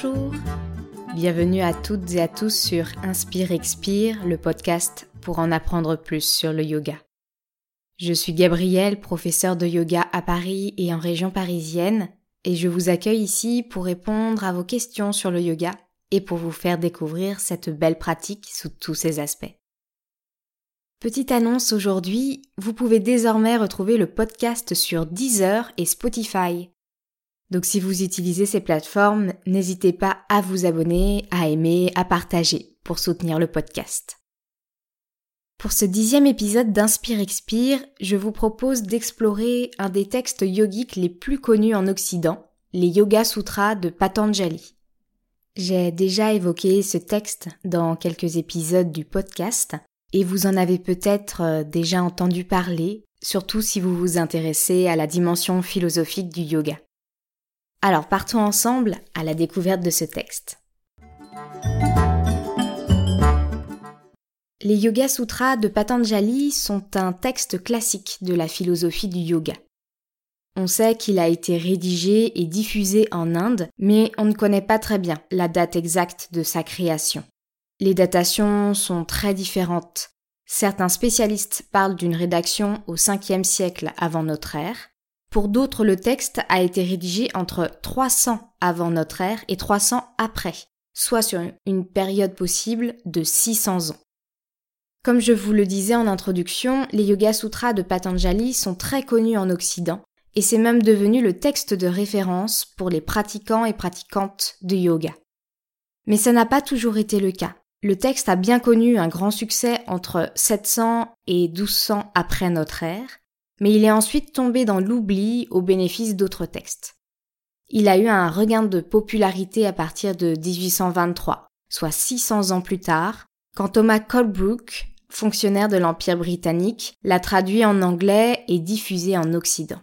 Bonjour Bienvenue à toutes et à tous sur Inspire Expire, le podcast pour en apprendre plus sur le yoga. Je suis Gabrielle, professeure de yoga à Paris et en région parisienne, et je vous accueille ici pour répondre à vos questions sur le yoga et pour vous faire découvrir cette belle pratique sous tous ses aspects. Petite annonce aujourd'hui, vous pouvez désormais retrouver le podcast sur Deezer et Spotify. Donc si vous utilisez ces plateformes, n'hésitez pas à vous abonner, à aimer, à partager pour soutenir le podcast. Pour ce dixième épisode d'Inspire Expire, je vous propose d'explorer un des textes yogiques les plus connus en Occident, les Yoga Sutras de Patanjali. J'ai déjà évoqué ce texte dans quelques épisodes du podcast et vous en avez peut-être euh, déjà entendu parler, surtout si vous vous intéressez à la dimension philosophique du yoga. Alors partons ensemble à la découverte de ce texte. Les Yoga Sutras de Patanjali sont un texte classique de la philosophie du yoga. On sait qu'il a été rédigé et diffusé en Inde, mais on ne connaît pas très bien la date exacte de sa création. Les datations sont très différentes. Certains spécialistes parlent d'une rédaction au 5e siècle avant notre ère, pour d'autres, le texte a été rédigé entre 300 avant notre ère et 300 après, soit sur une période possible de 600 ans. Comme je vous le disais en introduction, les Yoga Sutras de Patanjali sont très connus en Occident et c'est même devenu le texte de référence pour les pratiquants et pratiquantes de yoga. Mais ça n'a pas toujours été le cas. Le texte a bien connu un grand succès entre 700 et 1200 après notre ère, mais il est ensuite tombé dans l'oubli au bénéfice d'autres textes. Il a eu un regain de popularité à partir de 1823, soit 600 ans plus tard, quand Thomas Colebrook, fonctionnaire de l'Empire britannique, l'a traduit en anglais et diffusé en Occident.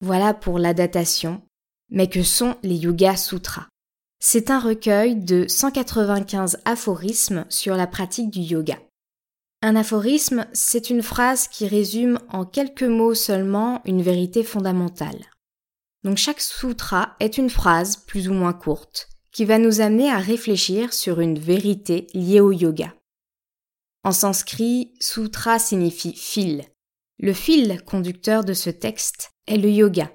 Voilà pour la datation, mais que sont les Yoga Sutras C'est un recueil de 195 aphorismes sur la pratique du yoga. Un aphorisme, c'est une phrase qui résume en quelques mots seulement une vérité fondamentale. Donc chaque sutra est une phrase plus ou moins courte qui va nous amener à réfléchir sur une vérité liée au yoga. En sanskrit, sutra signifie fil. Le fil conducteur de ce texte est le yoga.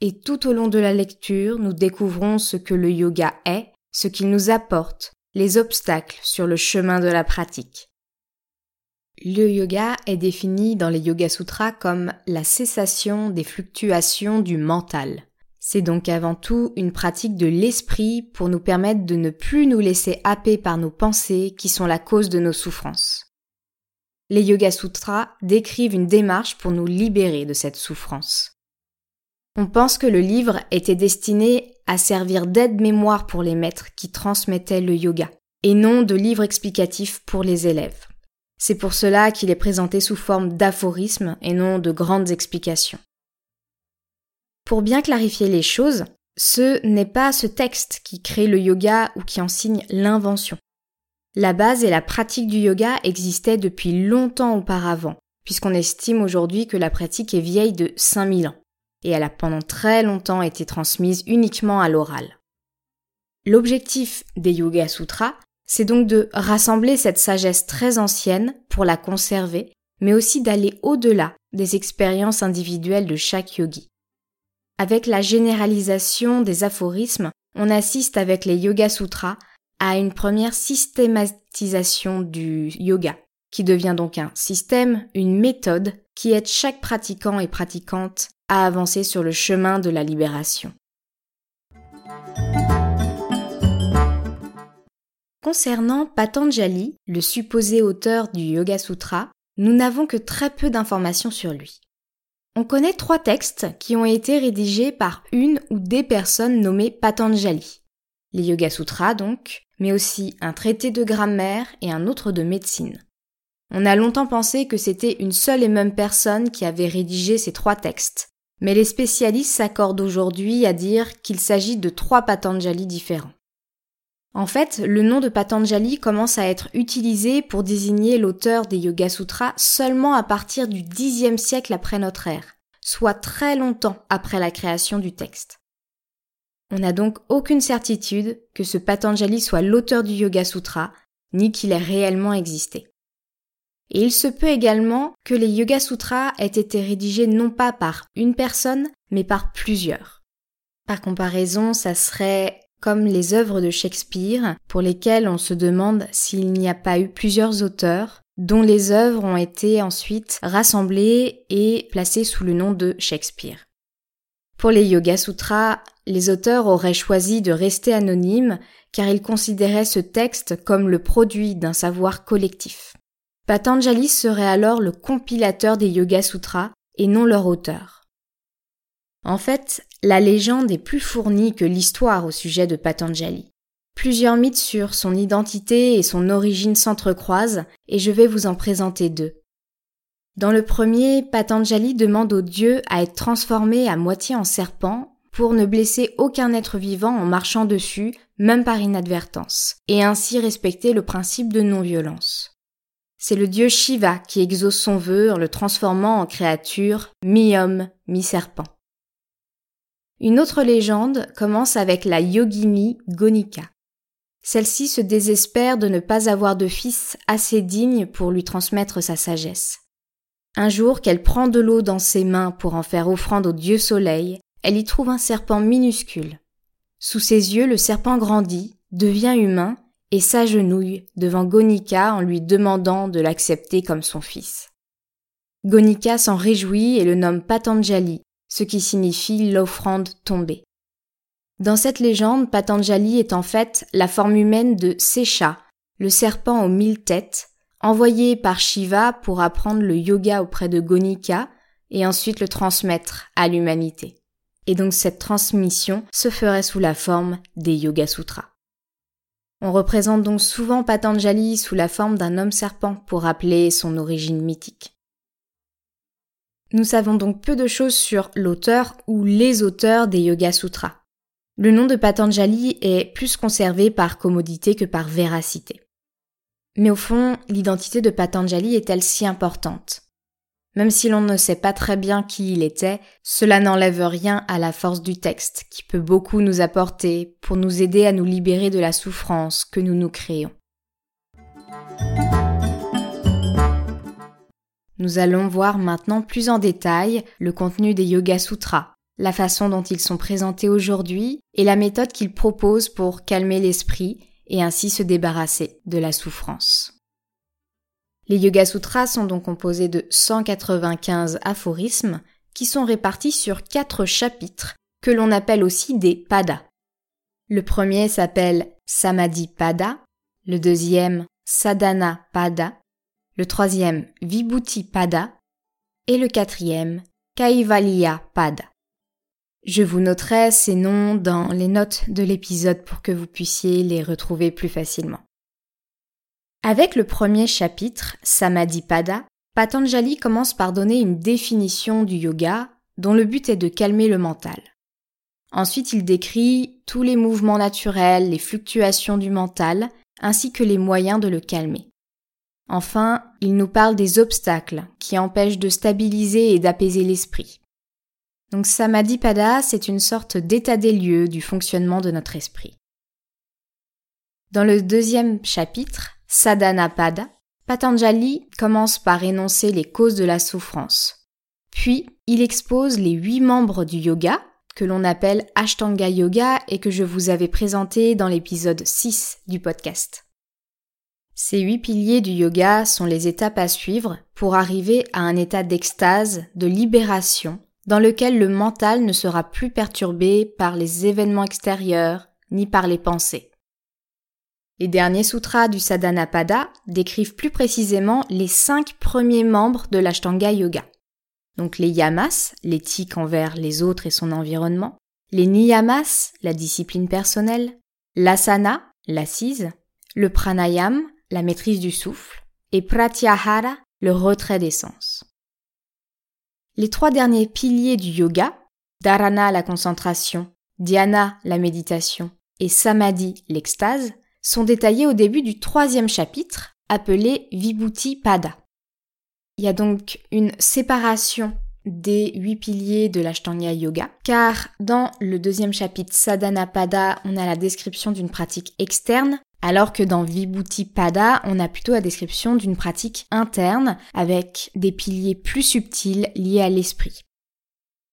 Et tout au long de la lecture, nous découvrons ce que le yoga est, ce qu'il nous apporte, les obstacles sur le chemin de la pratique. Le yoga est défini dans les Yoga Sutras comme la cessation des fluctuations du mental. C'est donc avant tout une pratique de l'esprit pour nous permettre de ne plus nous laisser happer par nos pensées qui sont la cause de nos souffrances. Les Yoga Sutras décrivent une démarche pour nous libérer de cette souffrance. On pense que le livre était destiné à servir d'aide-mémoire pour les maîtres qui transmettaient le yoga, et non de livre explicatif pour les élèves. C'est pour cela qu'il est présenté sous forme d'aphorisme et non de grandes explications. Pour bien clarifier les choses, ce n'est pas ce texte qui crée le yoga ou qui enseigne l'invention. La base et la pratique du yoga existaient depuis longtemps auparavant, puisqu'on estime aujourd'hui que la pratique est vieille de 5000 ans, et elle a pendant très longtemps été transmise uniquement à l'oral. L'objectif des Yoga Sutras c'est donc de rassembler cette sagesse très ancienne pour la conserver, mais aussi d'aller au-delà des expériences individuelles de chaque yogi. Avec la généralisation des aphorismes, on assiste avec les Yoga Sutras à une première systématisation du yoga, qui devient donc un système, une méthode qui aide chaque pratiquant et pratiquante à avancer sur le chemin de la libération. Concernant Patanjali, le supposé auteur du Yoga Sutra, nous n'avons que très peu d'informations sur lui. On connaît trois textes qui ont été rédigés par une ou des personnes nommées Patanjali. Les Yoga Sutras donc, mais aussi un traité de grammaire et un autre de médecine. On a longtemps pensé que c'était une seule et même personne qui avait rédigé ces trois textes, mais les spécialistes s'accordent aujourd'hui à dire qu'il s'agit de trois Patanjali différents. En fait, le nom de Patanjali commence à être utilisé pour désigner l'auteur des Yoga Sutras seulement à partir du Xe siècle après notre ère, soit très longtemps après la création du texte. On n'a donc aucune certitude que ce Patanjali soit l'auteur du Yoga Sutra, ni qu'il ait réellement existé. Et il se peut également que les Yoga Sutras aient été rédigés non pas par une personne, mais par plusieurs. Par comparaison, ça serait comme les œuvres de Shakespeare, pour lesquelles on se demande s'il n'y a pas eu plusieurs auteurs, dont les œuvres ont été ensuite rassemblées et placées sous le nom de Shakespeare. Pour les Yoga Sutras, les auteurs auraient choisi de rester anonymes car ils considéraient ce texte comme le produit d'un savoir collectif. Patanjali serait alors le compilateur des Yoga Sutras et non leur auteur. En fait, la légende est plus fournie que l'histoire au sujet de Patanjali. Plusieurs mythes sur son identité et son origine s'entrecroisent et je vais vous en présenter deux. Dans le premier, Patanjali demande au dieu à être transformé à moitié en serpent pour ne blesser aucun être vivant en marchant dessus, même par inadvertance, et ainsi respecter le principe de non-violence. C'est le dieu Shiva qui exauce son vœu en le transformant en créature mi-homme, mi-serpent. Une autre légende commence avec la yogini Gonika. Celle-ci se désespère de ne pas avoir de fils assez digne pour lui transmettre sa sagesse. Un jour qu'elle prend de l'eau dans ses mains pour en faire offrande au dieu soleil, elle y trouve un serpent minuscule. Sous ses yeux, le serpent grandit, devient humain et s'agenouille devant Gonika en lui demandant de l'accepter comme son fils. Gonika s'en réjouit et le nomme Patanjali, ce qui signifie l'offrande tombée. Dans cette légende, Patanjali est en fait la forme humaine de Sesha, le serpent aux mille têtes, envoyé par Shiva pour apprendre le yoga auprès de Gonika et ensuite le transmettre à l'humanité. Et donc cette transmission se ferait sous la forme des Yoga Sutras. On représente donc souvent Patanjali sous la forme d'un homme serpent pour rappeler son origine mythique. Nous savons donc peu de choses sur l'auteur ou les auteurs des Yoga Sutras. Le nom de Patanjali est plus conservé par commodité que par véracité. Mais au fond, l'identité de Patanjali est-elle si importante? Même si l'on ne sait pas très bien qui il était, cela n'enlève rien à la force du texte, qui peut beaucoup nous apporter pour nous aider à nous libérer de la souffrance que nous nous créons. Nous allons voir maintenant plus en détail le contenu des Yoga Sutras, la façon dont ils sont présentés aujourd'hui et la méthode qu'ils proposent pour calmer l'esprit et ainsi se débarrasser de la souffrance. Les Yoga Sutras sont donc composés de 195 aphorismes qui sont répartis sur quatre chapitres que l'on appelle aussi des padas. Le premier s'appelle Samadhi Pada, le deuxième Sadhana Pada, le troisième Vibhuti Pada et le quatrième Kaivalya Pada. Je vous noterai ces noms dans les notes de l'épisode pour que vous puissiez les retrouver plus facilement. Avec le premier chapitre, Samadhipada, Patanjali commence par donner une définition du yoga dont le but est de calmer le mental. Ensuite, il décrit tous les mouvements naturels, les fluctuations du mental, ainsi que les moyens de le calmer. Enfin, il nous parle des obstacles qui empêchent de stabiliser et d'apaiser l'esprit. Donc Samadhipada, c'est une sorte d'état des lieux du fonctionnement de notre esprit. Dans le deuxième chapitre, Sadhanapada, Patanjali commence par énoncer les causes de la souffrance. Puis, il expose les huit membres du yoga, que l'on appelle Ashtanga Yoga et que je vous avais présenté dans l'épisode 6 du podcast. Ces huit piliers du yoga sont les étapes à suivre pour arriver à un état d'extase, de libération, dans lequel le mental ne sera plus perturbé par les événements extérieurs ni par les pensées. Les derniers sutras du Sadhanapada décrivent plus précisément les cinq premiers membres de l'Ashtanga Yoga. Donc les yamas, l'éthique envers les autres et son environnement, les niyamas, la discipline personnelle, l'asana, l'assise, le pranayam, la maîtrise du souffle, et pratyahara, le retrait des sens. Les trois derniers piliers du yoga, dharana, la concentration, dhyana, la méditation, et samadhi, l'extase, sont détaillés au début du troisième chapitre, appelé Vibhuti Pada. Il y a donc une séparation des huit piliers de l'Ashtanga Yoga, car dans le deuxième chapitre Sadhana Pada, on a la description d'une pratique externe, alors que dans Vibhuti Pada, on a plutôt la description d'une pratique interne avec des piliers plus subtils liés à l'esprit.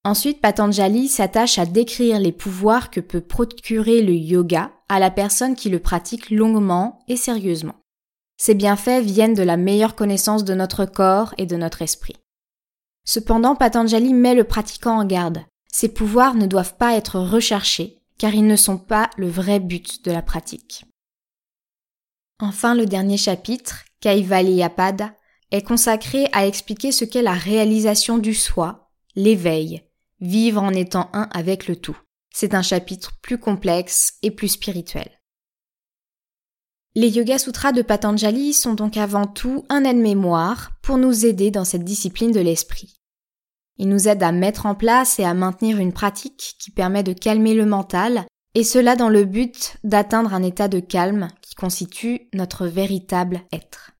Ensuite, Patanjali s'attache à décrire les pouvoirs que peut procurer le yoga à la personne qui le pratique longuement et sérieusement. Ces bienfaits viennent de la meilleure connaissance de notre corps et de notre esprit. Cependant, Patanjali met le pratiquant en garde. Ces pouvoirs ne doivent pas être recherchés, car ils ne sont pas le vrai but de la pratique. Enfin, le dernier chapitre, Kaivaliyapada, est consacré à expliquer ce qu'est la réalisation du soi, l'éveil, vivre en étant un avec le tout. C'est un chapitre plus complexe et plus spirituel. Les Yoga Sutras de Patanjali sont donc avant tout un aide-mémoire pour nous aider dans cette discipline de l'esprit. Ils nous aident à mettre en place et à maintenir une pratique qui permet de calmer le mental, et cela dans le but d'atteindre un état de calme qui constitue notre véritable être.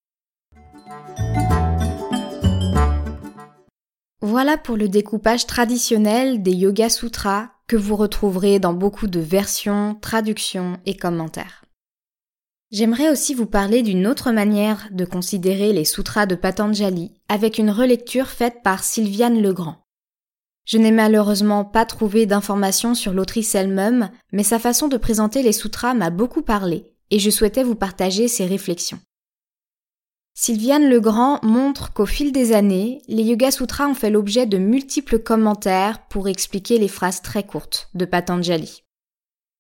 Voilà pour le découpage traditionnel des Yoga Sutras que vous retrouverez dans beaucoup de versions, traductions et commentaires. J'aimerais aussi vous parler d'une autre manière de considérer les sutras de Patanjali avec une relecture faite par Sylviane Legrand. Je n'ai malheureusement pas trouvé d'informations sur l'autrice elle-même, mais sa façon de présenter les sutras m'a beaucoup parlé et je souhaitais vous partager ses réflexions. Sylviane Legrand montre qu'au fil des années, les Yoga Sutras ont fait l'objet de multiples commentaires pour expliquer les phrases très courtes de Patanjali.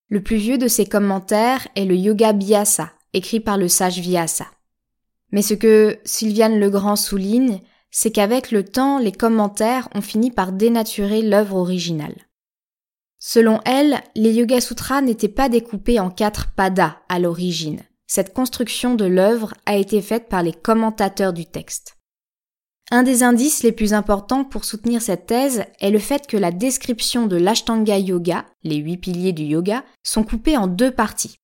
Le plus vieux de ces commentaires est le Yoga Biasa, écrit par le sage Vyasa. Mais ce que Sylviane Legrand souligne, c'est qu'avec le temps, les commentaires ont fini par dénaturer l'œuvre originale. Selon elle, les Yoga Sutras n'étaient pas découpés en quatre padas à l'origine. Cette construction de l'œuvre a été faite par les commentateurs du texte. Un des indices les plus importants pour soutenir cette thèse est le fait que la description de l'Ashtanga Yoga, les huit piliers du yoga, sont coupés en deux parties.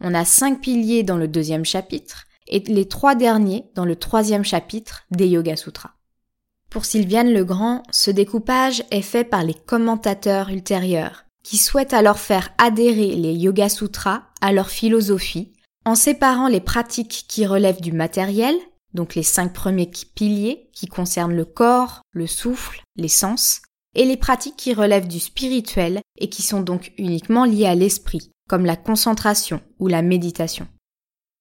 On a cinq piliers dans le deuxième chapitre et les trois derniers dans le troisième chapitre des Yoga Sutras. Pour Sylviane Legrand, ce découpage est fait par les commentateurs ultérieurs, qui souhaitent alors faire adhérer les Yoga Sutras à leur philosophie, en séparant les pratiques qui relèvent du matériel, donc les cinq premiers piliers qui concernent le corps, le souffle, les sens, et les pratiques qui relèvent du spirituel et qui sont donc uniquement liées à l'esprit, comme la concentration ou la méditation.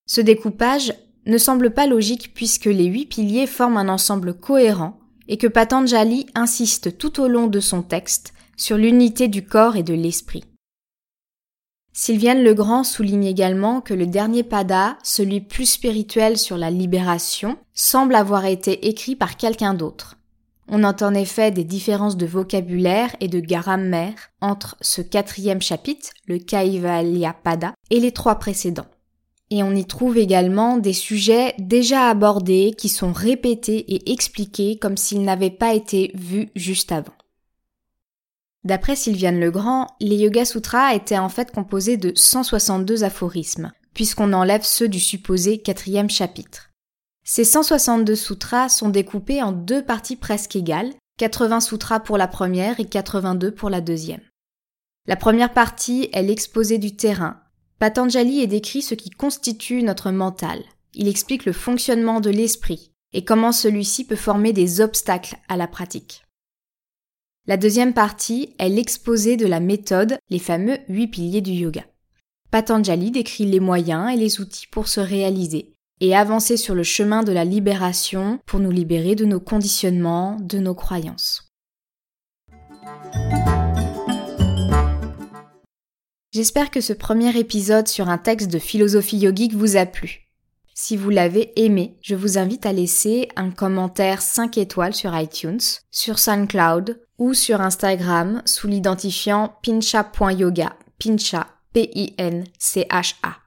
Ce découpage ne semble pas logique puisque les huit piliers forment un ensemble cohérent et que Patanjali insiste tout au long de son texte sur l'unité du corps et de l'esprit. Sylviane Legrand souligne également que le dernier pada, celui plus spirituel sur la libération, semble avoir été écrit par quelqu'un d'autre. On note en effet des différences de vocabulaire et de grammaire entre ce quatrième chapitre, le Kaivalyapada, et les trois précédents. Et on y trouve également des sujets déjà abordés qui sont répétés et expliqués comme s'ils n'avaient pas été vus juste avant. D'après Sylviane Legrand, les Yoga Sutras étaient en fait composés de 162 aphorismes, puisqu'on enlève ceux du supposé quatrième chapitre. Ces 162 sutras sont découpés en deux parties presque égales, 80 sutras pour la première et 82 pour la deuxième. La première partie est l'exposé du terrain. Patanjali est décrit ce qui constitue notre mental. Il explique le fonctionnement de l'esprit et comment celui-ci peut former des obstacles à la pratique. La deuxième partie est l'exposé de la méthode, les fameux huit piliers du yoga. Patanjali décrit les moyens et les outils pour se réaliser, et avancer sur le chemin de la libération pour nous libérer de nos conditionnements, de nos croyances. J'espère que ce premier épisode sur un texte de philosophie yogique vous a plu. Si vous l'avez aimé, je vous invite à laisser un commentaire 5 étoiles sur iTunes, sur SoundCloud ou sur Instagram sous l'identifiant pincha.yoga, pincha, P-I-N-C-H-A.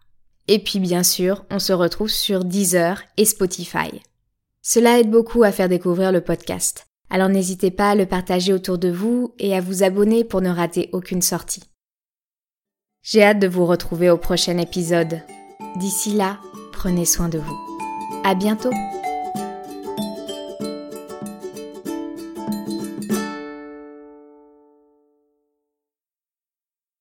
Et puis bien sûr, on se retrouve sur Deezer et Spotify. Cela aide beaucoup à faire découvrir le podcast. Alors n'hésitez pas à le partager autour de vous et à vous abonner pour ne rater aucune sortie. J'ai hâte de vous retrouver au prochain épisode. D'ici là, prenez soin de vous. À bientôt!